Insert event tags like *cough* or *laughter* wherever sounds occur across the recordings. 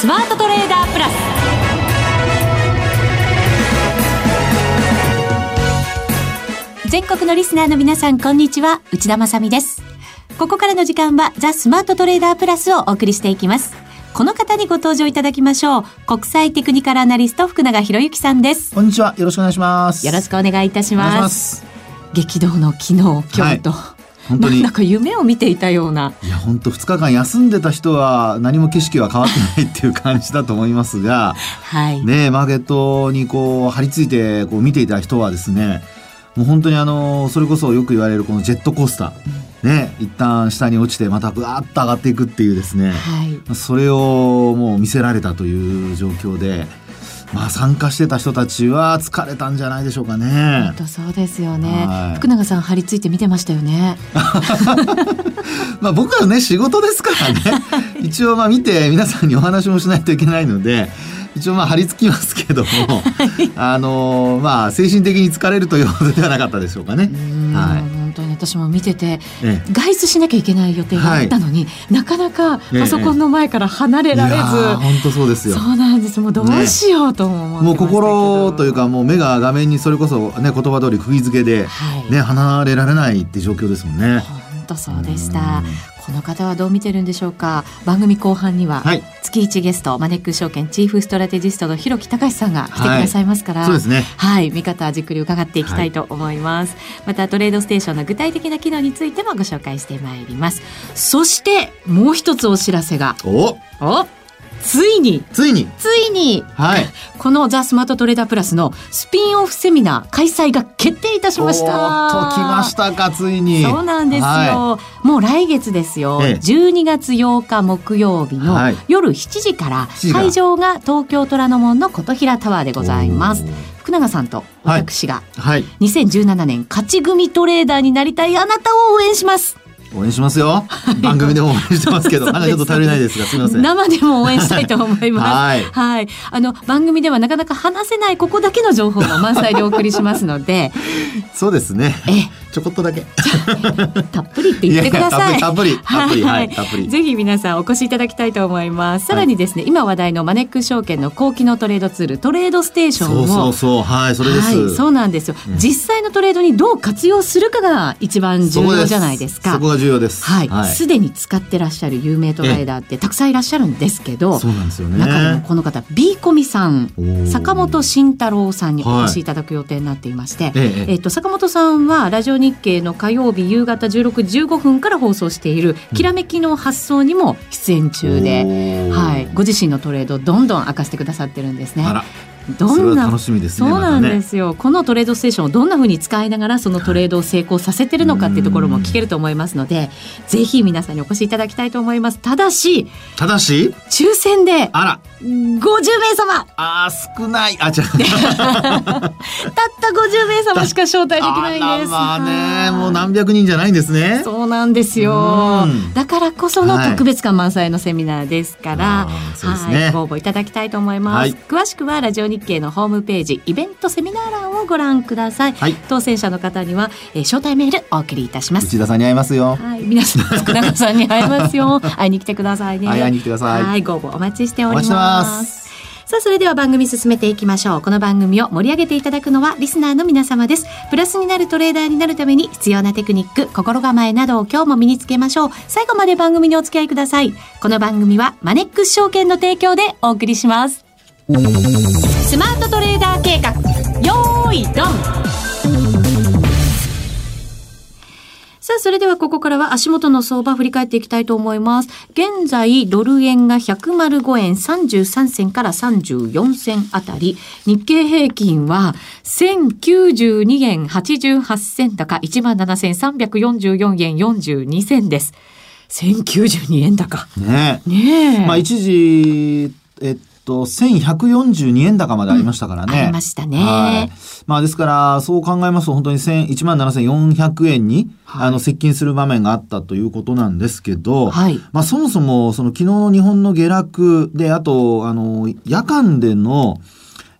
スマートトレーダープラス。全国のリスナーの皆さんこんにちは。内田まさです。ここからの時間はザ・スマートトレーダープラスをお送りしていきます。この方にご登場いただきましょう。国際テクニカルアナリスト福永博之さんです。こんにちは。よろしくお願いします。よろしくお願いいたします。激動の昨日今日と、はい本当に。なんか夢を見ていたような。いや本当2日間休んでた人は何も景色は変わってないっていう感じだと思いますが、はい、ねマーケットにこう張り付いてこう見ていた人はですねもう本当にあのそれこそよく言われるこのジェットコースター、うん、ね一旦下に落ちてまたぶわっと上がっていくっていうですね、はい、それをもう見せられたという状況で。まあ参加してた人たちは疲れたんじゃないでしょうかね。本当そうですよね。はい、福永さん張り付いて見てましたよね。*laughs* まあ僕はね仕事ですからね。*laughs* 一応まあ見て皆さんにお話もしないといけないので。一応まあ張り付きますけども、あのまあ精神的に疲れるというほどではなかったでしょうかね。はい。私も見てて、ええ、外出しなきゃいけない予定があったのに、はい、なかなかパソコンの前から離れられず、本当そうですよ。そうなんです。もうどうしようと思う、ね、もう心というかもう目が画面にそれこそね言葉通り釘付けで、はい、ね離れられないって状況ですもんね。本当そうでした。この方はどう見てるんでしょうか？番組後半には、月一ゲストマネックス証券チーフストラテジストの広木隆さんが来てくださいますから、はい、そうですね。はい。見方じっくり伺っていきたいと思います、はい、またトレードステーションの具体的な機能についてもご紹介してまいります。そしてもう一つお知らせが。お！おついについについに、はい、このザ・スマートトレーダープラスのスピンオフセミナー開催が決定いたしました。と来ましたかついに。そうなんですよ。はい、もう来月ですよ。ええ、12月8日木曜日の夜7時から会場が東京虎ノ門の琴平タワーでございます。福永さんと私が、はい、2017年勝ち組トレーダーになりたいあなたを応援します。応援しますよ。*laughs* 番組でも応援してますけど、まだちょっと足りないですが、すみません。生でも応援したいと思います。*laughs* はい、はい。あの、番組ではなかなか話せないここだけの情報も満載でお送りしますので。*laughs* そうですね。えちょこっとだけ。たっぷりって言ってください。たっぷり、たっぷり、はい、たっぷり。ぜひ皆さんお越しいただきたいと思います。さらにですね、今話題のマネックス証券の高機能トレードツール、トレードステーションを。そうそうそう、はい、それです。そうなんですよ、実際のトレードにどう活用するかが一番重要じゃないですか。そこが重要です。はい。す、で、に使ってらっしゃる有名トレーダーってたくさんいらっしゃるんですけど、そうなんですよね。中でもこの方、ビーコミさん、坂本慎太郎さんにお越しいただく予定になっていまして、えっと、坂本さんはラジオ日経の火曜曜日夕方16時15分から放送している「きらめきの発想」にも出演中で、はい、ご自身のトレードどんどん明かしてくださってるんですね。どんな楽しみです、ね、そうなんですよ、ね、このトレードステーションをどんなふうに使いながらそのトレードを成功させてるのかっていうところも聞けると思いますのでぜひ皆さんにお越しいただきたいと思います。ただしただし？抽選であら。50名様。あ少ない。あじゃ *laughs* たった50名様しか招待できないです。*laughs* まあねもう何百人じゃないんですね。そうなんですよ。だからこその特別感満載のセミナーですから、はい、ね、はい、ご応募いただきたいと思います、はい、詳しくはラジオ日経のホームページイベントセミナー欄をご覧ください、はい、当選者の方には、えー、招待メールお送りいたします。内田さんに会いますよ。はい。皆さん *laughs* 福永さんに会いますよ。会いに来てくださいね。はい、会いに来てください。はい。ご応募お待ちしております。さあ、それでは番組進めていきましょう。この番組を盛り上げていただくのはリスナーの皆様です。プラスになるトレーダーになるために必要なテクニック、心構えなどを今日も身につけましょう。最後まで番組にお付き合いください。この番組はマネックス証券の提供でお送りします。スマートトレーダー計画よーいドンさあ、それではここからは足元の相場振り返っていきたいと思います。現在、ドル円が105円33銭から34銭あたり、日経平均は1092円88銭高、17,344円42銭です。1092円高。ねえ。ねえ。まあ一時、えっと、1142円高までありましたからね。うん、ありましたね。はい。まあですから、そう考えますと本当に1万7400円に、はい、あの、接近する場面があったということなんですけど、はい。まあそもそも、その昨日の日本の下落で、あと、あの、夜間での、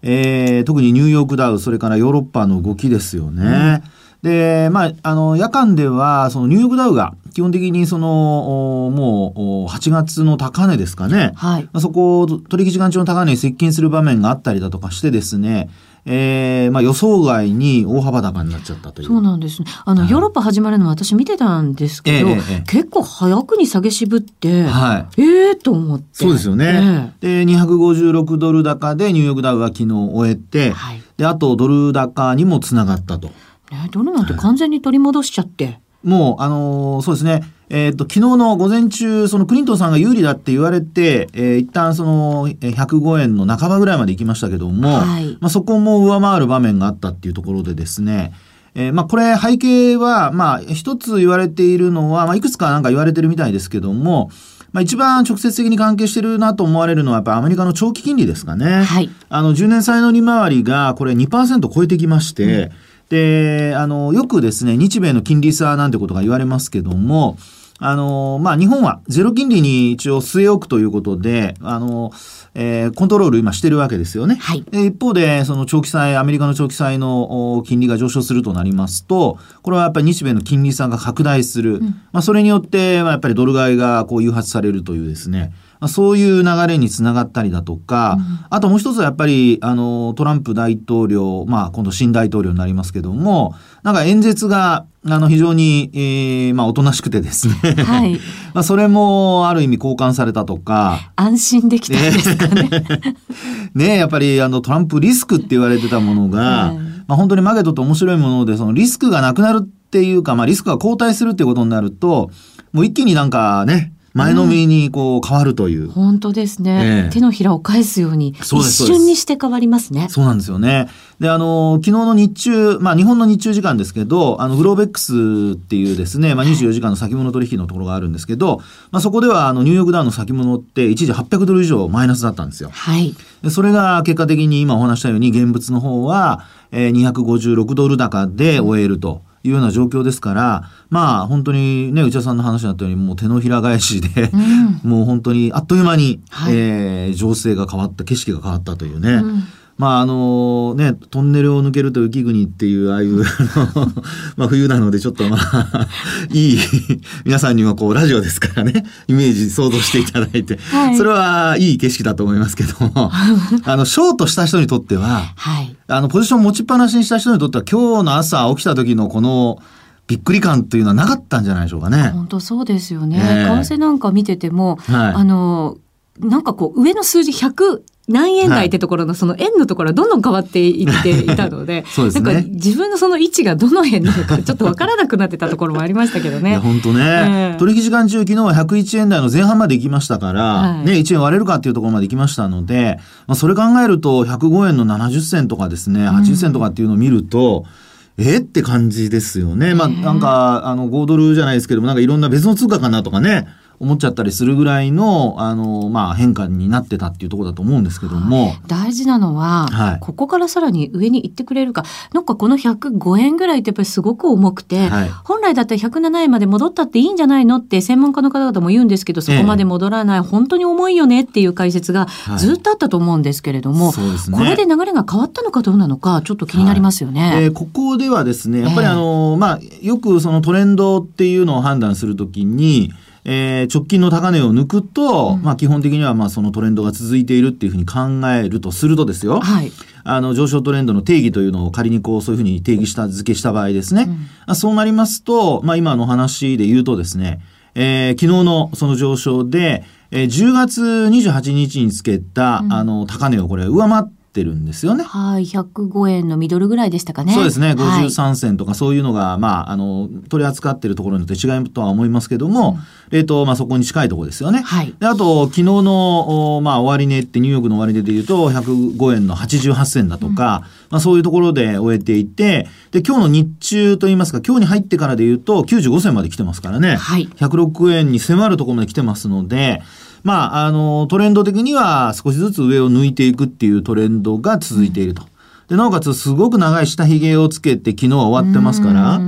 えー、特にニューヨークダウ、それからヨーロッパの動きですよね。うんで、まあ、あの、夜間では、そのニューヨークダウが基本的にその、もう、8月の高値ですかね。はい。そこ、取引時間中の高値に接近する場面があったりだとかしてですね、えーまあ、予想外に大幅高になっちゃったという。そうなんですね。あの、ヨーロッパ始まるの私見てたんですけど、えー、結構早くに下げ渋って、はい、ええー、と思って。そうですよね。えー、で、256ドル高でニューヨークダウは昨日終えて、はい、で、あとドル高にもつながったと。ね、ドルなんて完全に取り戻しちゃって。はい、もう、あのー、そうですね。えっ、ー、と、昨日の午前中、そのクリントンさんが有利だって言われて、えー、一旦その105円の半ばぐらいまで行きましたけども、はい、まあそこも上回る場面があったっていうところでですね、えー、まあこれ背景は、まあ一つ言われているのは、まあいくつかなんか言われてるみたいですけども、まあ、一番直接的に関係してるなと思われるのはやっぱアメリカの長期金利ですかね。はい。あの10年債の利回りがこれ2%超えてきまして、うん、で、あの、よくですね、日米の金利差なんてことが言われますけども、あの、まあ、日本はゼロ金利に一応据え置くということで、あの、えー、コントロール今してるわけですよね。はい。一方で、その長期債、アメリカの長期債の金利が上昇するとなりますと、これはやっぱり日米の金利差が拡大する。うん、まあ、それによって、まあ、やっぱりドル買いがこう誘発されるというですね、まあ、そういう流れにつながったりだとか、うん、あともう一つはやっぱり、あの、トランプ大統領、まあ、今度新大統領になりますけども、なんか演説が、あの、非常に、えー、まあ、おとなしくてですね。はい。*laughs* まあ、それも、ある意味交換されたとか。安心できたんですかね。*laughs* ねやっぱり、あの、トランプリスクって言われてたものが、はい、まあ、本当にマゲトって面白いもので、そのリスクがなくなるっていうか、まあ、リスクが後退するっていうことになると、もう一気になんかね、前のめりにこう変わるという。本当ですね、えー、手のひらを返すように、一瞬にして変わりますね。そうなんですよね。で、あの、昨日の日中、まあ日本の日中時間ですけど、あの、グローベックスっていうですね、まあ24時間の先物取引のところがあるんですけど、まあそこではあの、ニューヨークダウンの先物って一時800ドル以上マイナスだったんですよ。はい。で、それが結果的に今お話したように現物の方は、えー、256ドル高で終えると。いうような状況ですから、まあ本当にね、内田さんの話になったように、もう手のひら返しで、うん、*laughs* もう本当にあっという間に、はい、えー、情勢が変わった、景色が変わったというね。うんまああのね、トンネルを抜けると雪国っていう、ああいう *laughs* まあ冬なのでちょっとまあ *laughs* いい、皆さんにもこうラジオですからね、イメージ想像していただいて、はい、それはいい景色だと思いますけども、*laughs* あの、ショートした人にとっては、はい、あの、ポジション持ちっぱなしにした人にとっては今日の朝起きた時のこの、びっくり感というのはなかったんじゃないでしょうかね。本当そうですよね。えー、為替なんか見てても、はい、あの、なんかこう上の数字100何円台ってところのその円のところはどんどん変わっていっていたので *laughs* そうですね、なんか自分のその位置がどの辺なのかちょっと分からなくなってたところもありましたけどね。*laughs* 本当ね、えー、取引時間中昨日は101円台の前半まで行きましたから、はい、ね、1円割れるかっていうところまで行きましたので、まあ、それ考えると105円の70銭とかですね80銭とかっていうのを見ると、うん、え？って感じですよね。まあ、なんか、あの、5ドルじゃないですけども、なんかいろんな別の通貨かなとかね、思っちゃったりするぐらいの、あの、まあ、変化になってたっていうところだと思うんですけども。大事なのは、はい、ここからさらに上に行ってくれるか。なんかこの105円ぐらいってやっぱりすごく重くて、はい、本来だったら107円まで戻ったっていいんじゃないのって専門家の方々も言うんですけど、そこまで戻らない、え本当に重いよねっていう解説がずっとあったと思うんですけれども、はいね、これで流れが変わったのかどうなのか、ちょっと気になりますよね。えー、ここではですね、やっぱりあの、えー、まあ、よくそのトレンドっていうのを判断するときに、えー、直近の高値を抜くと、うん、まあ基本的にはまあそのトレンドが続いているっていうふうに考えるとするとですよ、はい、あの上昇トレンドの定義というのを仮にこうそういうふうに定義した付けした場合ですね、うん、そうなりますと、まあ今の話で言うとですね、えー、昨日のその上昇で、えー、10月28日につけた、うん、あの高値をこれ上回ってってるんですよね。はい、105円のミドルぐらいでしたかね。そうですね、53銭とかそういうのが、はい、まあ、あの、取り扱っているところによって違いとは思いますけども、うん、えっ、と、まあ、そこに近いところですよね。はい。で、あと、昨日の、まあ、終値ってニューヨークの終値で言うと、105円の88銭だとか、うん、まあ、そういうところで終えていて、で、今日の日中といいますか、今日に入ってからで言うと、95銭まで来てますからね。はい。106円に迫るところまで来てますので、まあ、あの、トレンド的には少しずつ上を抜いていくっていうトレンドが続いていると。で、なおかつすごく長い下髭をつけて昨日は終わってますから、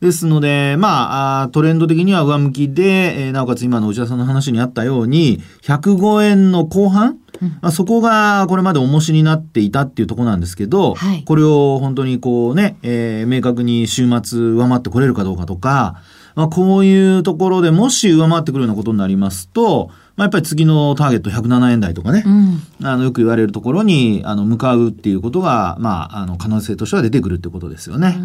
ですので、まあ、トレンド的には上向きで、えー、なおかつ今の内田さんの話にあったように、105円の後半、うん、まあ、そこがこれまで重しになっていたっていうところなんですけど、はい、これを本当にこうね、えー、明確に週末上回ってこれるかどうかとか、まあ、こういうところでもし上回ってくるようなことになりますと、まあ、やっぱり次のターゲット107円台とかね、うん、あのよく言われるところにあの向かうっていうことが、まあ、あの可能性としては出てくるってことですよね。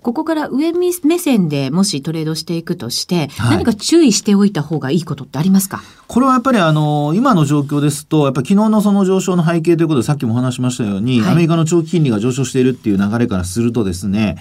ここから上目線でもしトレードしていくとして、はい、何か注意しておいた方がいいことってありますか？これはやっぱりあの今の状況ですとやっぱり昨日のその上昇の背景ということでさっきもお話しましたように、はい、アメリカの長期金利が上昇しているっていう流れからするとですね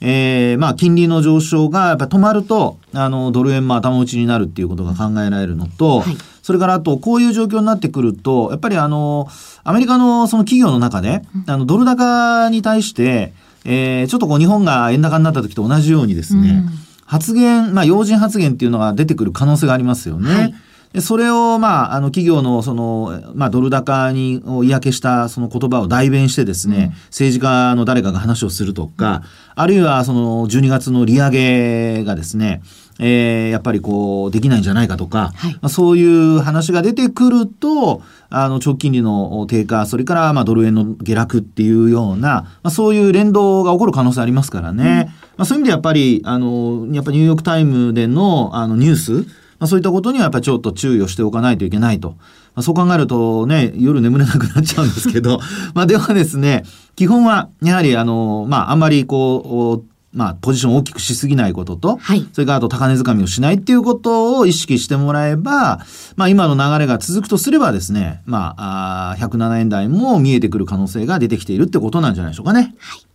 えー、まあ、金利の上昇がやっぱ止まると、あの、ドル円も頭打ちになるっていうことが考えられるのと、はい、それからあと、こういう状況になってくると、やっぱりあの、アメリカのその企業の中で、あの、ドル高に対して、えー、ちょっとこう日本が円高になった時と同じようにですね、うん、発言、まあ、要人発言っていうのが出てくる可能性がありますよね。はい。それを、まあ、あの、企業の、その、まあ、ドル高に、を嫌気した、その言葉を代弁してですね、うん、政治家の誰かが話をするとか、うん、あるいは、その、12月の利上げがですね、えー、やっぱりこう、できないんじゃないかとか、はい、まあ、そういう話が出てくると、あの、長期金利の低下、それから、まあ、ドル円の下落っていうような、まあ、そういう連動が起こる可能性ありますからね。うん、まあ、そういう意味でやっぱり、あの、やっぱニューヨークタイムでの、あの、ニュース、まあ、そういったことにはやっぱりちょっと注意をしておかないといけないと。まあ、そう考えるとね、夜眠れなくなっちゃうんですけど、*laughs* まあではですね、基本はやはりあの、まああんまりこう、まあ、ポジションを大きくしすぎないことと、はい、それからあと高値掴みをしないっていうことを意識してもらえば、まあ、今の流れが続くとすればですね、まあ、あ107円台も見えてくる可能性が出てきているってことなんじゃないでしょうかね。はい。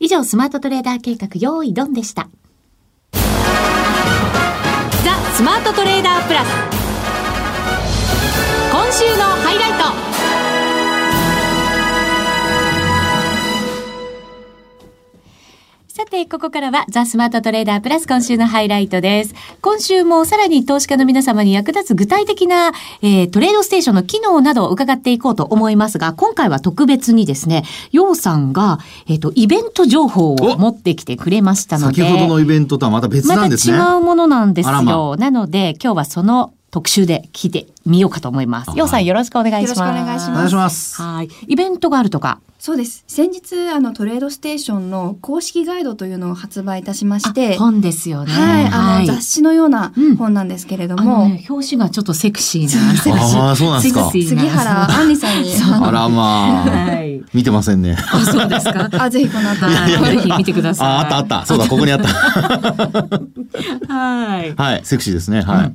以上、スマートトレーダー計画、用意ドンでした。スマートトレーダープラス今週のハイライトさて、ここからはザ・スマートトレーダープラス今週のハイライトです。今週もさらに投資家の皆様に役立つ具体的な、えー、トレードステーションの機能などを伺っていこうと思いますが、今回は特別にですね、ヨウさんが、えっ、ー、と、イベント情報を持ってきてくれましたので。先ほどのイベントとはまた別なんですね。また違うものなんですよ。まなので、今日はその特集で聞いてみようかと思います。ようさんよろしくお願いします。よろしくお願いします。お願いします。はい。イベントがあるとか？そうです。先日、あの、トレードステーションの公式ガイドというのを発売いたしまして。本ですよね。はい。あの、雑誌のような本なんですけれども。ね、表紙がちょっとセクシーな。セクシー。ああ、そうなんですか。杉原杏里さんに。あらまあ。はい。見てませんね。あ、そうですか？あ、ぜひこの後。ぜひ見てください。あ、あったあった。そうだ、ここにあった。*laughs* はい。はい。セクシーですね。はい。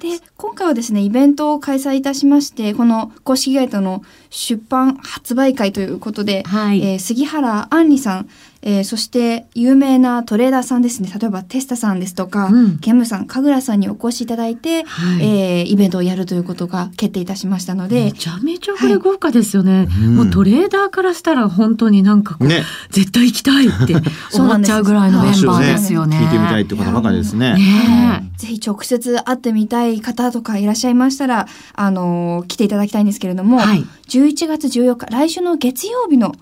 で、今回はですね、イベントを開催いたしまして、この公式ガイドの出版発売会ということで、はい、えー、杉原杏里さん、えー、そして有名なトレーダーさんですね。例えばテスタさんですとか、うん、ケムさん神楽さんにお越しいただいて、はい、えー、イベントをやるということが決定いたしましたのでめちゃめちゃこれ豪華ですよね、はい、もうトレーダーからしたら本当になんかこう、ね、絶対行きたいって *laughs* 思っちゃうぐらいのメンバーですよ。ね。ね、聞いてみたいってことばかりですね。ねぜひ直接会ってみたい方とかいらっしゃいましたらあの来ていただきたいんですけれども、はい、11月14日来週の月曜日の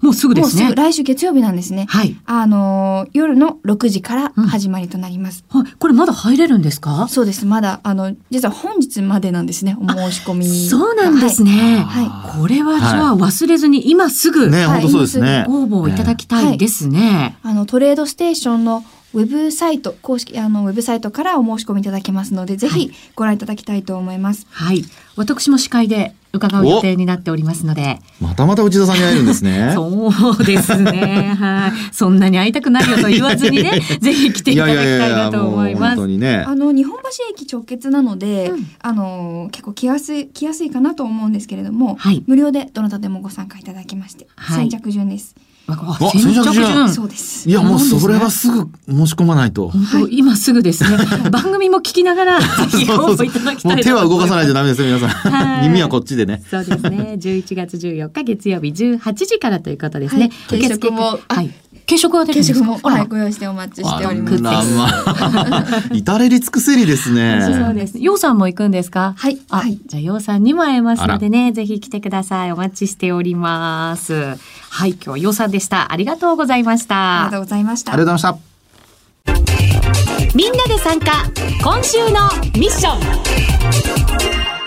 もうすぐですね。来週月曜日なんですね。はい。あのー、夜の6時から始まりとなります。うん、はい。これまだ入れるんですか？そうです。まだ、あの、実は本日までなんですね。お申し込み。そうなんですね。はい。はい、これはじゃあ忘れずに今すぐ、ね、本当そうですね。応募いただきたいですね。はい、あの、トレードステーションのウェブサイト、公式、あの、ウェブサイトからお申し込みいただけますので、ぜひご覧いただきたいと思います。はい。私も司会で伺う予定になっておりますので。またまた内田さんに会えるんですね。*laughs* そうですね。はい。そんなに会いたくないよと言わずにね、*laughs* ぜひ来ていただきたいなと思います。本当にね。あの、日本橋駅直結なので、うん、あの、結構来やすい、来やすいかなと思うんですけれども、はい、無料でどなたでもご参加いただきまして、はい、先着順です。先着順。そうです。いや、もうそれはすぐ申し込まないと。はい、今すぐですね。*laughs* 番組も聞きながら、*laughs* ぜひ応募いただきたい。手は動かさないとダメですよ、皆さん。耳はこっちでね。そうですね。*laughs* 11月14日月曜日18時からということですね。受付も、はい。軽食は出るんですか？はい、ご用意してお待ちしております。まあ、*laughs* 至れり尽くせりですね。そうです。ようさんも行くんですか？はい。はい。じゃあ、ようさんにも会えますのでね、ぜひ来てください。お待ちしております。はい、今日はようさんでした。ありがとうございました。ありがとうございました。ありがとうございました。みんなで参加、今週のミッション。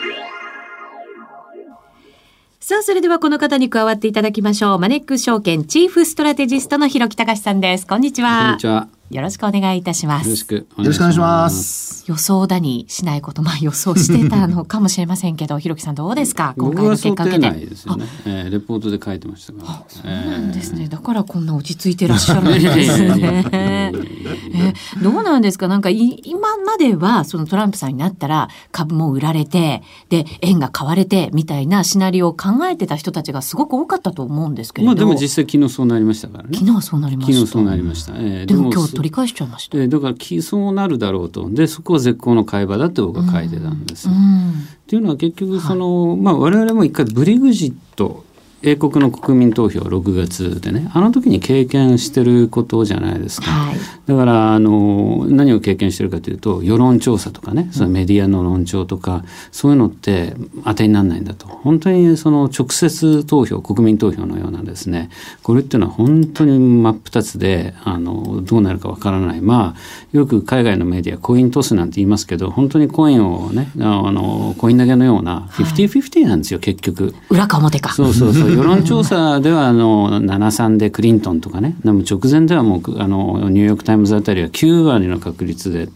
さあ、それではこの方に加わっていただきましょう。マネックス証券チーフストラテジストの広木隆さんです。こんにちは。こんにちは。よろしくお願いいたします。よろしくお願いします。予想だにしないこと、まあ予想してたのかもしれませんけど、*laughs* ひろきさんどうですか？今回の結果を受けて。ですよね、えー。レポートで書いてましたが。そうなんですね。だからこんな落ち着いてらっしゃるんですね。*laughs* えー、どうなんですか？なんか今まではそのトランプさんになったら株も売られて、で、円が買われてみたいなシナリオを考えてた人たちがすごく多かったと思うんですけれど。まあでも実際昨日そうなりましたからね。昨日はそうなりました。昨日そうなりました。えー、でも今日取り返しちゃいました。えー、だからそうなるだろうと。でそこは絶好の会話だって僕は書いてたんです。うん。うん、っていうのは結局その、はい、まあ我々も一回ブリグジット英国の国民投票6月でね。あの時に経験してることじゃないですか、はい、だからあの何を経験してるかというと世論調査とかね。そのメディアの論調とか、そういうのって当てにならないんだと。本当にその直接投票国民投票のようなですね。これっていうのは本当に真っ二つであのどうなるかわからない。まあよく海外のメディアコイントスなんて言いますけど本当にコインをねあのコイン投げのような50-50なんですよ、結局。裏か表か。そうそうそう世論調査ではあの73でクリントンとかねでも直前ではもうあのニューヨーク・タイムズあたりは9割の確率で。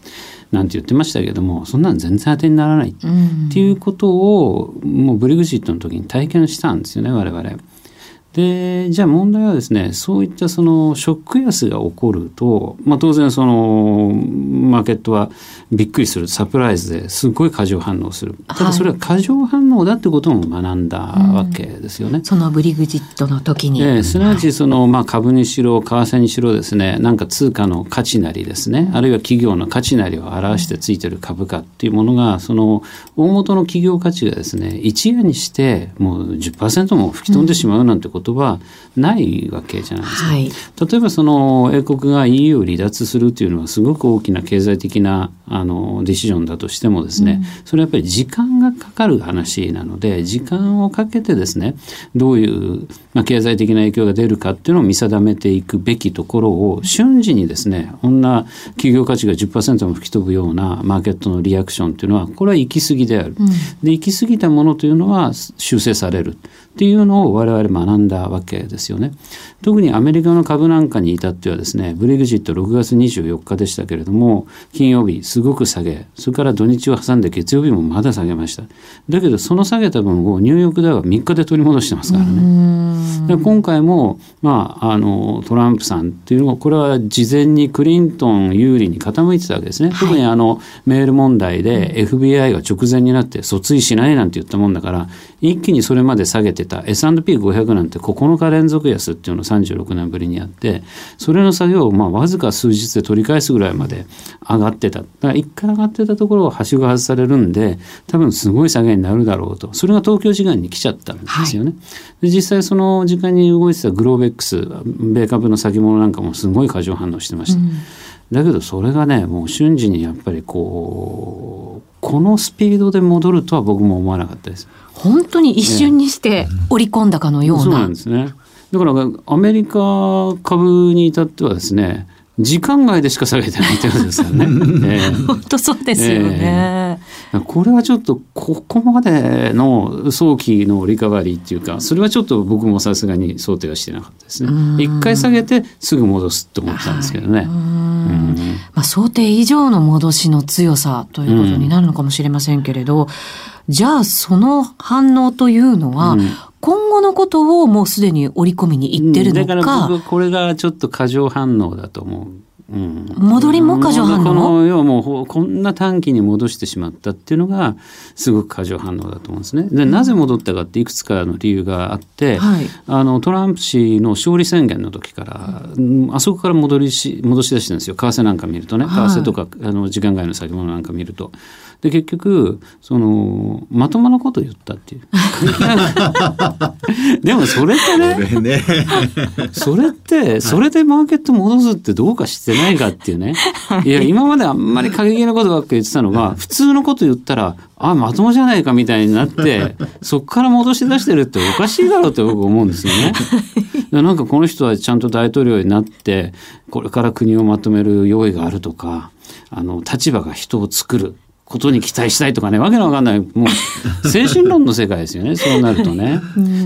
なんて言ってましたけどもそんなの全然当てにならないっていうことをもうブリグジットの時に体験したんですよね我々。でじゃあ問題はですねそういったそのショック安が起こると、まあ、当然そのマーケットはびっくりする。サプライズですごい過剰反応する。ただそれは過剰反応だってことも学んだわけですよね。うん、そのブリグジットの時に、えー、すなわちその、まあ、株にしろ為替にしろですねなんか通貨の価値なりですね。あるいは企業の価値なりを表してついてる株価っていうものがその大元の企業価値がですね一夜にしてもう10%も吹き飛んでしまうなんてことはないわけじゃないですか。はい、例えばその英国が EU を離脱するというのはすごく大きな経済的なあのディシジョンだとしてもですね、うん、それはやっぱり時間がかかる話なので時間をかけてですねどういう、まあ、経済的な影響が出るかっていうのを見定めていくべきところを瞬時にですねこんな企業価値が10%も吹き飛ぶようなマーケットのリアクションというのはこれは行き過ぎである。うん、で行き過ぎたものというのは修正される。っていうのを我々学んだわけですよね。特にアメリカの株なんかに至ってはですねブレグジット6月24日でしたけれども金曜日すごく下げそれから土日を挟んで月曜日もまだ下げました。だけどその下げた分をニューヨークでは3日で取り戻してますからね。で今回も、まあ、あのトランプさんっていうのはこれは事前にクリントン有利に傾いてたわけですね、はい、特にあのメール問題で FBI が直前になって訴追しないなんて言ったもんだから一気にそれまで下げてた S&P500 なんて9日連続安っていうの36年ぶりにあってそれの作業をまあわずか数日で取り返すぐらいまで上がってただから一回上がってたところをはしご外されるんで多分すごい下げになるだろうとそれが東京時間に来ちゃったんですよね。はい、で実際その時間に動いてたグローベックス米株の先物なんかもすごい過剰反応してました。うんだけどそれがねもう瞬時にやっぱりこうこのスピードで戻るとは僕も思わなかったです。本当に一瞬にして織り込んだかのような。そうなんですね。だからアメリカ株に至ってはですね時間外でしか下げてないってことですからね。*laughs* えー、本当そうですよね、えー、これはちょっとここまでの早期のリカバリーっていうかそれはちょっと僕もさすがに想定はしてなかったですね。一回下げてすぐ戻すと思ったんですけどね。まあ、想定以上の戻しの強さということになるのかもしれませんけれど、うん、じゃあその反応というのは、今後のことをもうすでに織り込みにいってるのか、うん、だから僕これがちょっと過剰反応だと思う。うん、戻りも過剰反応？この要はもうこんな短期に戻してしまったっていうのがすごく過剰反応だと思うんですね。でなぜ戻ったかっていくつかの理由があって、はい、あのトランプ氏の勝利宣言の時から、うん、あそこから戻りし戻し出してるんですよ。為替なんか見るとね。為替とか、はい、あの時間外の先物なんか見ると。で結局そのまともなこと言ったっていう。*laughs* でもそれってねね。それってそれでマーケット戻すってどうかしてないかっていうね。いや今まであんまり過激なことばっか言ってたのが普通のこと言ったらあまともじゃないかみたいになってそこから戻し出してるっておかしいだろうって僕思うんですよね。なんかこの人はちゃんと大統領になってこれから国をまとめる用意があるとかあの立場が人を作ることに期待したいとかねわけのわかんない。もう精神論の世界ですよね。*laughs* そうなるとね。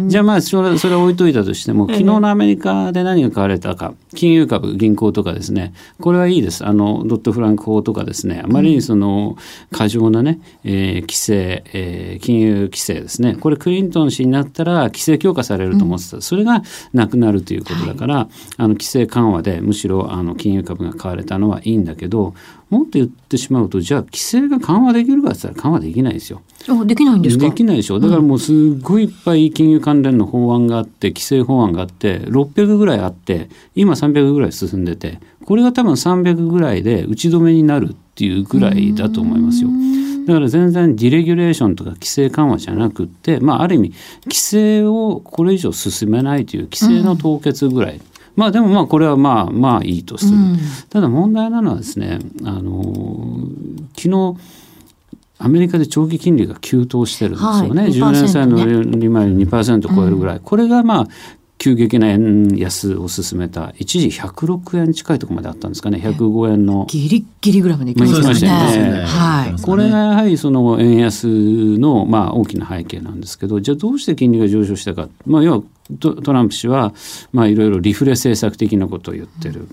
じゃあまあそれそれ置いといたとしても昨日のアメリカで何が買われたか。金融株銀行とかですね。これはいいです。あのドットフランク法とかですね。あまりにその過剰なね、えー、規制、えー、金融規制ですね。これクリントン氏になったら規制強化されると思ってた、それがなくなるということだから、はい、あの規制緩和でむしろあの金融株が買われたのはいいんだけどもっと言ってしまうとじゃあ規制が緩和できるかって言ったら緩和できないですよ。できないんですできないでしょだからもうすごいいっぱい金融関連の法案があって規制法案があって600ぐらいあって今300ぐらい進んでてこれが多分300ぐらいで打ち止めになるっていうぐらいだと思いますよ。だから全然ディレギュレーションとか規制緩和じゃなくって、まあ、ある意味規制をこれ以上進めないという規制の凍結ぐらい。うんまあでもまあこれはまあまあいいとする、うん、ただ問題なのはですねあの昨日アメリカで長期金利が急騰してるんですよね、はい、10年債の利回り2%超えるぐらい、うん、これがまあ急激な円安を進めた。一時106円近いところまであったんですかね。105円の。ギリギリぐらいまで行きましたね。はい、これがやはりその円安のまあ大きな背景なんですけどじゃあどうして金利が上昇したか、まあ、要はトランプ氏は、まあ、いろいろリフレ政策的なことを言ってる、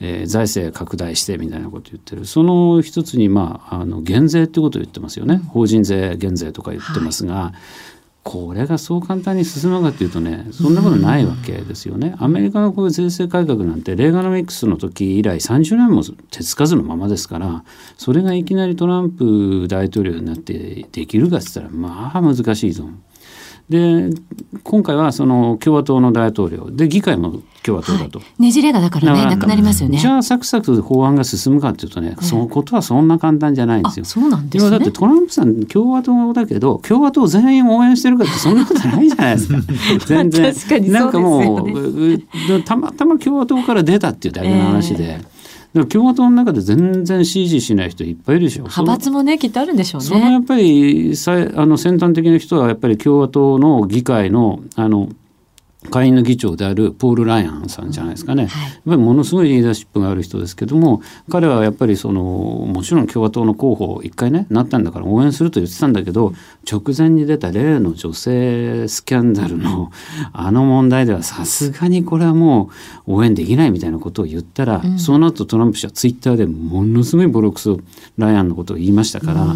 えー、財政拡大してみたいなことを言ってるその一つに、まあ、あの減税ってことを言ってますよね法人税減税とか言ってますが。はいこれがそう簡単に進むかというとねそんなことないわけですよね。アメリカのこういう税制改革なんてレーガノミクスの時以来30年も手つかずのままですからそれがいきなりトランプ大統領になってできるかっつったらまあ難しいぞ。で今回はその共和党の大統領。で議会も共和党だと、はい、ねじれがだからねなくなりますよね。じゃあサクサク法案が進むかっていうとね、そのことはそんな簡単じゃないんですよ。そうなんですね。だってトランプさん共和党だけど共和党全員応援してるかってそんなことないじゃないですか。*laughs* 全然。確かに、ね、なんかもうたまたま共和党から出たっていうだけの話で。えーで共和党の中で全然支持しない人いっぱいいるでしょ。派閥もねきっとあるんでしょうね。そのやっぱりさあの先端的な人はやっぱり共和党の議会のあの下院の議長であるポール・ライアンさんじゃないですかね、はい、やっぱりものすごいリーダーシップがある人ですけども彼はやっぱりそのもちろん共和党の候補一回ねなったんだから応援すると言ってたんだけど直前に出た例の女性スキャンダルのあの問題ではさすがにこれはもう応援できないみたいなことを言ったら、うん、その後トランプ氏はツイッターでものすごいボロクソライアンのことを言いましたから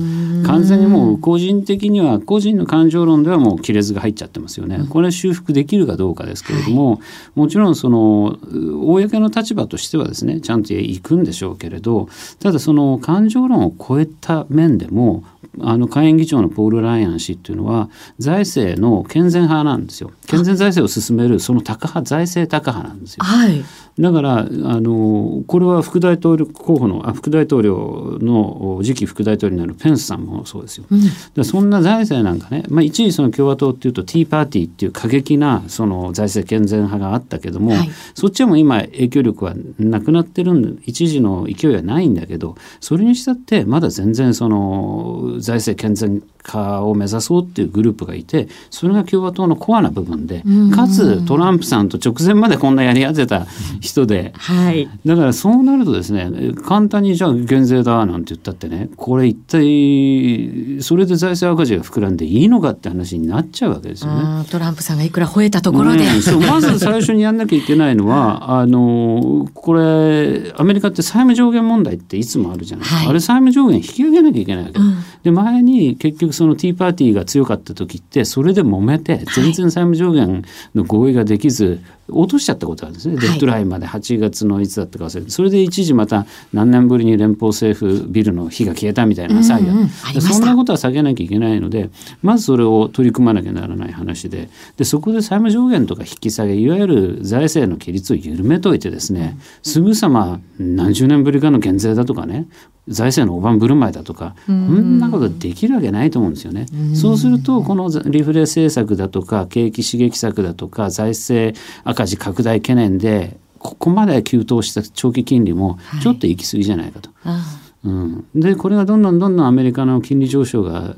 完全にもう個人的には個人の感情論ではもう亀裂が入っちゃってますよね。これ修復できるかどうかですけれども、はい、もちろんその公の立場としてはですねちゃんと行くんでしょうけれどただその感情論を超えた面でもあの下院議長のポール・ライアン氏っていうのは財政の健全派なんですよ。健全財政を進めるそのタカ派財政タカ派なんですよ。はいだからあのこれは副大統領候補のあ副大統領の次期副大統領になるペンスさんもそうですよ。うん、そんな財政なんかね、まあ、一時その共和党っていうとティーパーティーっていう過激なその財政健全派があったけども、はい、そっちはもう今影響力はなくなってるんで一時の勢いはないんだけどそれにしたってまだ全然その財政健全化を目指そうっていうグループがいてそれが共和党のコアな部分でかつトランプさんと直前までこんなやり合ってた人で、はい、だからそうなるとですね簡単にじゃあ減税だなんて言ったってねこれ一体それで財政赤字が膨らんでいいのかって話になっちゃうわけですよね。トランプさんがいくら吠えたところで、ね、*laughs* まず最初にやんなきゃいけないのはあのこれアメリカって債務上限問題っていつもあるじゃないですか、はい、あれ債務上限引き上げなきゃいけないわけ、うん、で前に結局そのティーパーティーが強かった時ってそれで揉めて全然債務上限の合意ができず落としちゃったことあるんですね、デッドラインまで。8月のいつだったか忘れて。それで一時また何年ぶりに連邦政府ビルの火が消えたみたいな騒ぎが、うんうん、そんなことは避けなきゃいけないのでまずそれを取り組まなきゃならない話で。でそこで債務上限とか引き下げいわゆる財政の規律を緩めといてですねすぐさま何十年ぶりかの減税だとかね財政の大盤振る舞いだとかこんなことできるわけないと思うんですよね。そうするとこのリフレ政策だとか景気刺激策だとか財政赤字拡大懸念でここまで急騰した長期金利もちょっと行き過ぎじゃないかと。はい、うん、でこれがどんどんどんどんアメリカの金利上昇が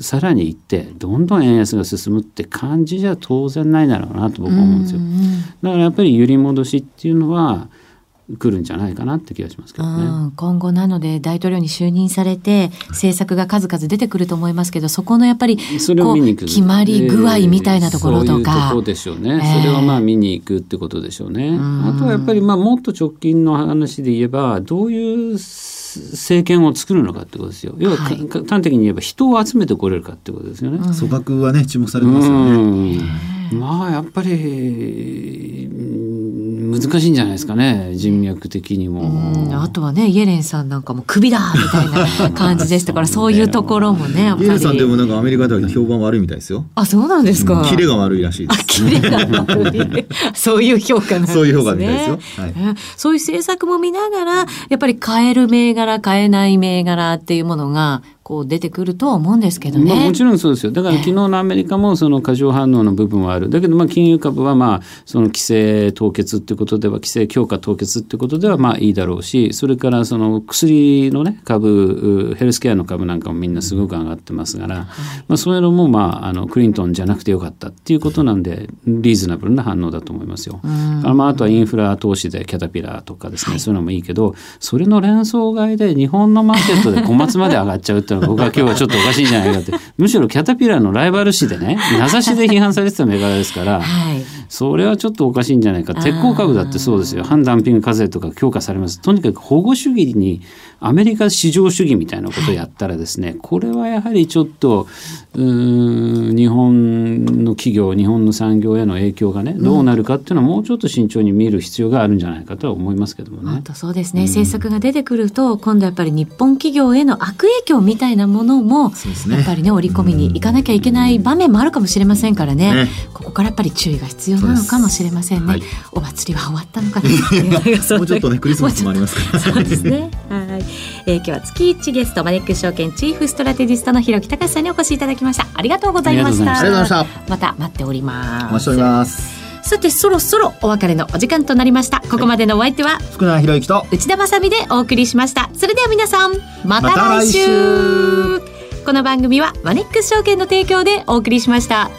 さらにいってどんどん円安が進むって感じじゃ当然ないだろうなと僕は思うんですよ。だからやっぱり揺り戻しっていうのはくるんじゃないかなって気がしますけどね。今後なので大統領に就任されて政策が数々出てくると思いますけどそこのやっぱりそれを見に行く決まり具合みたいなところとか、えー、そういうとこでしょうね、えー、それをまあ見に行くってことでしょうね。あとはやっぱりまあもっと直近の話で言えばどういう政権を作るのかってことですよ。要は、はい、端的に言えば人を集めてこれるかってことですよね。組閣はね注目されてますよね。まあやっぱり難しいんじゃないですかね人脈的にも。あとはねイエレンさんなんかも首だみたいな感じでした *laughs* からそういうところもねイエレンさんでもなんかアメリカでは評判悪いみたいですよ。あそうなんですか。キレが悪いらしいです。キレが悪い。*laughs* そういう評価なんですね。そういう評価みたいですよ。はい、そういう政策も見ながらやっぱり買える銘柄買えない銘柄っていうものがこう出てくると思うんですけどね。まあ、もちろんそうですよ。だから昨日のアメリカもその過剰反応の部分はある。だけどまあ金融株はまあその規制凍結っていうことでは規制強化凍結っていうことではまあいいだろうし、それからその薬のね株ヘルスケアの株なんかもみんなすごく上がってますから、はい、まあそういうのもまああのクリントンじゃなくてよかったっていうことなんでリーズナブルな反応だと思いますよ。あまああとはインフラ投資でキャタピラーとかですね、はい、そういうのもいいけど、それの連想買いで日本のマーケットで小松まで上がっちゃうってったのは僕は今日はちょっとおかしいんじゃないかって。むしろキャタピラーのライバル誌でね名指しで批判されてた銘柄ですから、はい、それはちょっとおかしいんじゃないか。鉄鋼株だってそうですよ。反ダンピング課税とか強化されます。とにかく保護主義にアメリカ市場主義みたいなことをやったらですね、これはやはりちょっとう日本の企業日本の産業への影響がねどうなるかっていうのはもうちょっと慎重に見る必要があるんじゃないかとは思いますけどもね。本当そうですね、うん、政策が出てくると今度やっぱり日本企業への悪影響みたいなものも、ね、やっぱりね織り込みに行かなきゃいけない場面もあるかもしれませんからね、ね、ここからやっぱり注意が必要なのかもしれませんね。はい、お祭りは終わったのかな *laughs* もうちょっとねクリスマスもありますから、そうですね。はい、えー、今日は月一ゲストマネックス証券チーフストラテジストの広木隆さんにお越しいただきました。ありがとうございました。ありがとうございました。また待っております。お待ちしております。さてそろそろお別れのお時間となりました。ここまでのお相手は、福永博之と内田まさでお送りしました。それでは皆さんまた来週。ま、この番組はマネックス証券の提供でお送りしました